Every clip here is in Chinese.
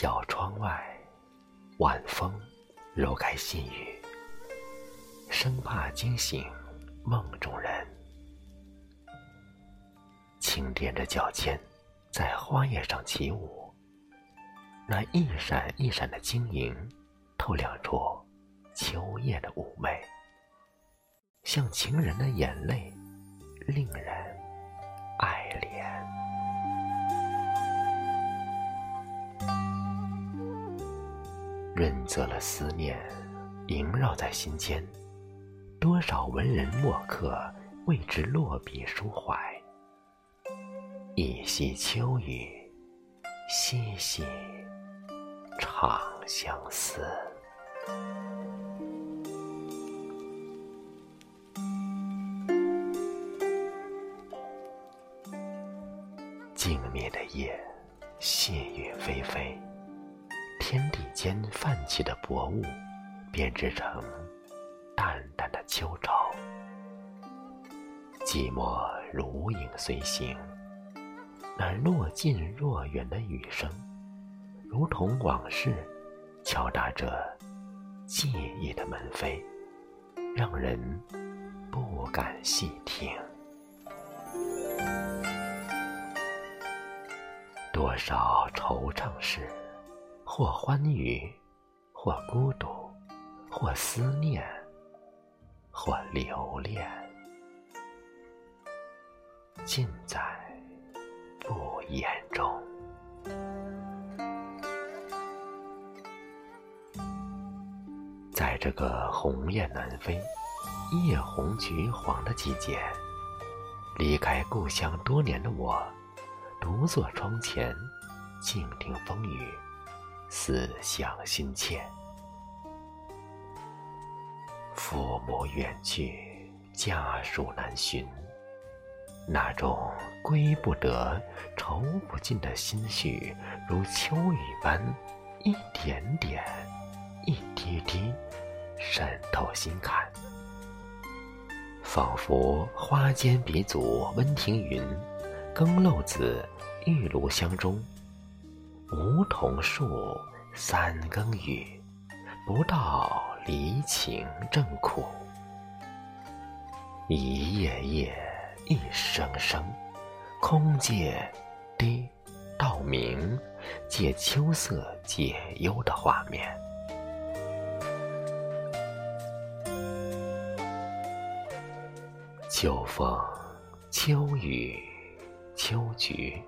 小窗外，晚风揉开细雨，生怕惊醒梦中人。轻踮着脚尖，在花叶上起舞，那一闪一闪的晶莹，透亮出秋叶的妩媚，像情人的眼泪，令人爱怜。润泽了思念，萦绕在心间。多少文人墨客为之落笔抒怀。一夕秋雨，细细长相思。静谧的夜，细雨霏霏。天地间泛起的薄雾，编织成淡淡的秋潮。寂寞如影随形，那若近若远的雨声，如同往事敲打着记忆的门扉，让人不敢细听。多少惆怅事。或欢愉，或孤独，或思念，或留恋，尽在不言中。在这个鸿雁南飞、叶红橘黄的季节，离开故乡多年的我，独坐窗前，静听风雨。思乡心切，父母远去，家属难寻，那种归不得、愁不尽的心绪，如秋雨般，一点点、一滴滴渗透心坎，仿佛花间鼻祖温庭筠，更漏子玉炉香中。梧桐树，三更雨，不到离情正苦。一夜夜，一声声，空借滴到明，借秋色解忧的画面。秋风，秋雨，秋菊。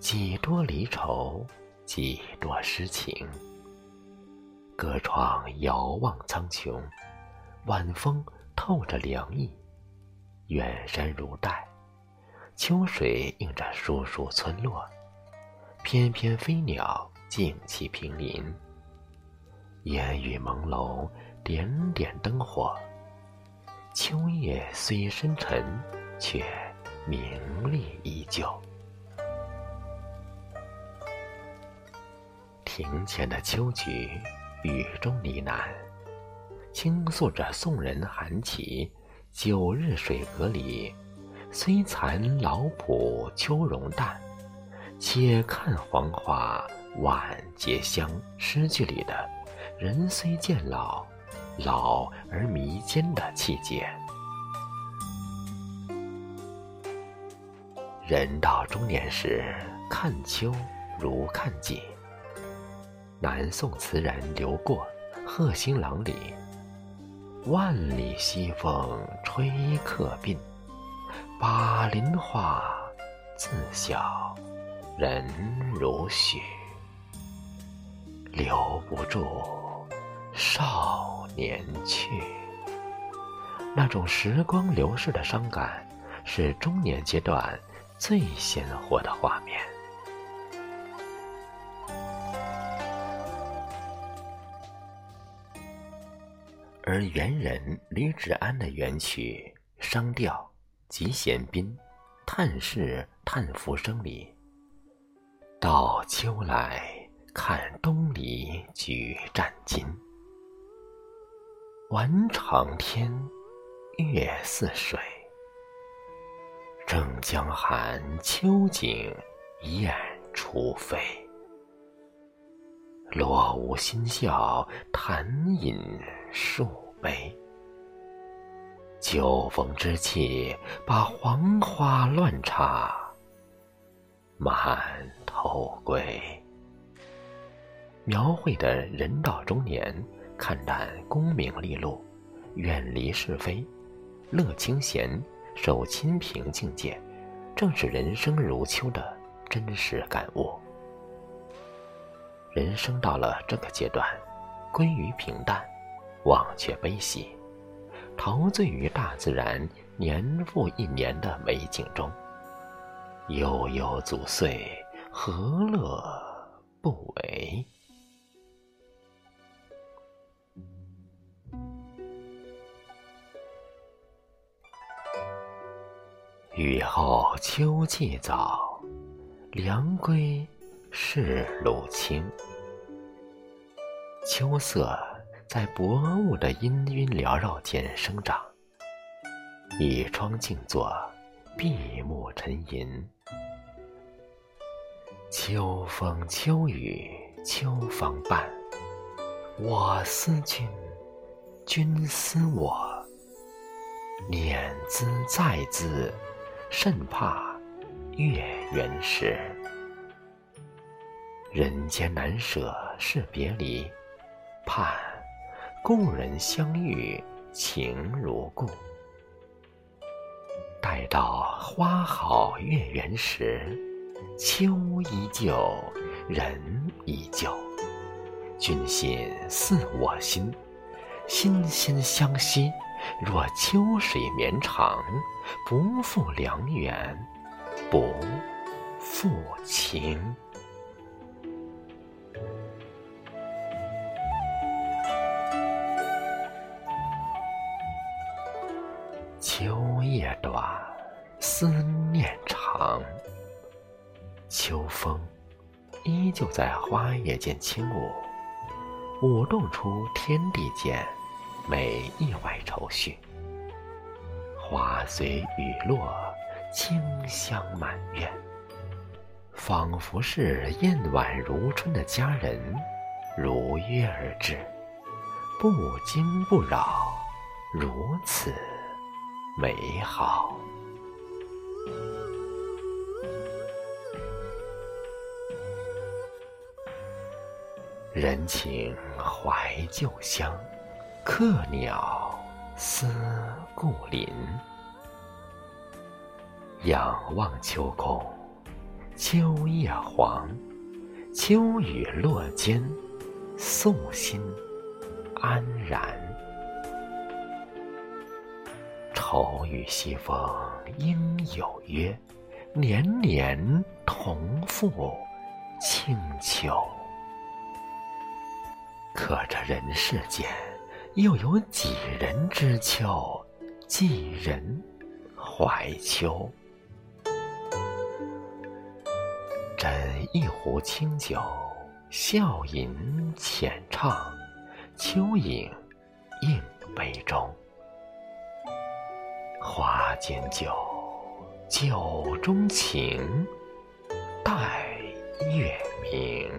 几多离愁，几多诗情。隔窗遥望苍穹，晚风透着凉意，远山如黛，秋水映着疏疏村落，翩翩飞鸟静栖平林。烟雨朦胧，点点灯火。秋夜虽深沉，却明丽依旧。庭前的秋菊，雨中呢喃，倾诉着宋人韩琦“九日水阁里，虽残老圃秋容淡，且看黄花晚节香”诗句里的“人虽渐老，老而弥坚”的气节。人到中年时，看秋如看景。南宋词人刘过《贺新郎》里：“万里西风吹客鬓，把林花自晓人如许。留不住少年去。”那种时光流逝的伤感，是中年阶段最鲜活的画面。而元人吕芷安的元曲《商调·集贤宾·叹世叹浮生》里：“到秋来看东篱举战巾，晚长天，月似水。正江寒秋景雁初飞。”落无心笑，弹饮数杯。秋风之气，把黄花乱插，满头归。描绘的人到中年，看淡功名利禄，远离是非，乐清闲，守清平境界，正是人生如秋的真实感悟。人生到了这个阶段，归于平淡，忘却悲喜。陶醉于大自然年复一年的美景中，悠悠祖岁，何乐不为？雨后秋气早，凉归是露清。秋色。在薄雾的氤氲缭绕间生长，倚窗静坐，闭目沉吟。秋风秋雨秋风伴，我思君，君思我。念兹在兹，甚怕月圆时。人间难舍是别离，盼。故人相遇，情如故。待到花好月圆时，秋依旧，人依旧。君心似我心，心心相惜。若秋水绵长，不负良缘，不负情。短，思念长。秋风依旧在花叶间轻舞，舞动出天地间每一怀愁绪。花随雨落，清香满院，仿佛是燕婉如春的佳人如约而至，不惊不扰，如此。美好，人情怀旧乡，客鸟思故林。仰望秋空，秋叶黄，秋雨落间，素心安然。愁与西风应有约，年年同赴清秋。可这人世间，又有几人知秋，几人怀秋？斟一壶清酒，笑吟浅唱，秋影映杯中。花间酒，酒中情，待月明。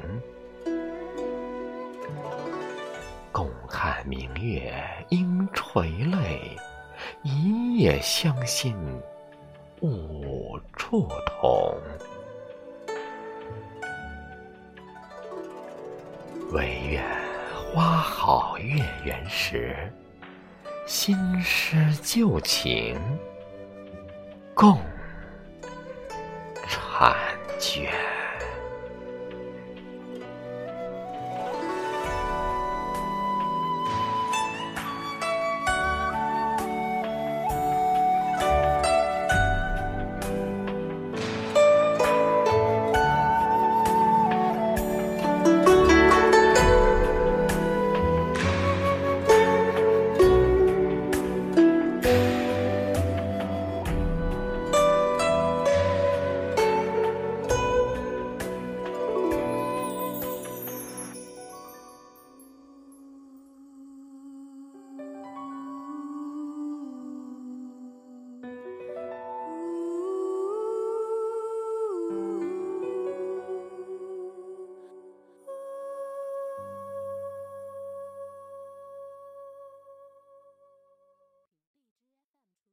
共看明月应垂泪，一夜相心无处同。唯愿花好月圆时。新诗旧情，共婵娟。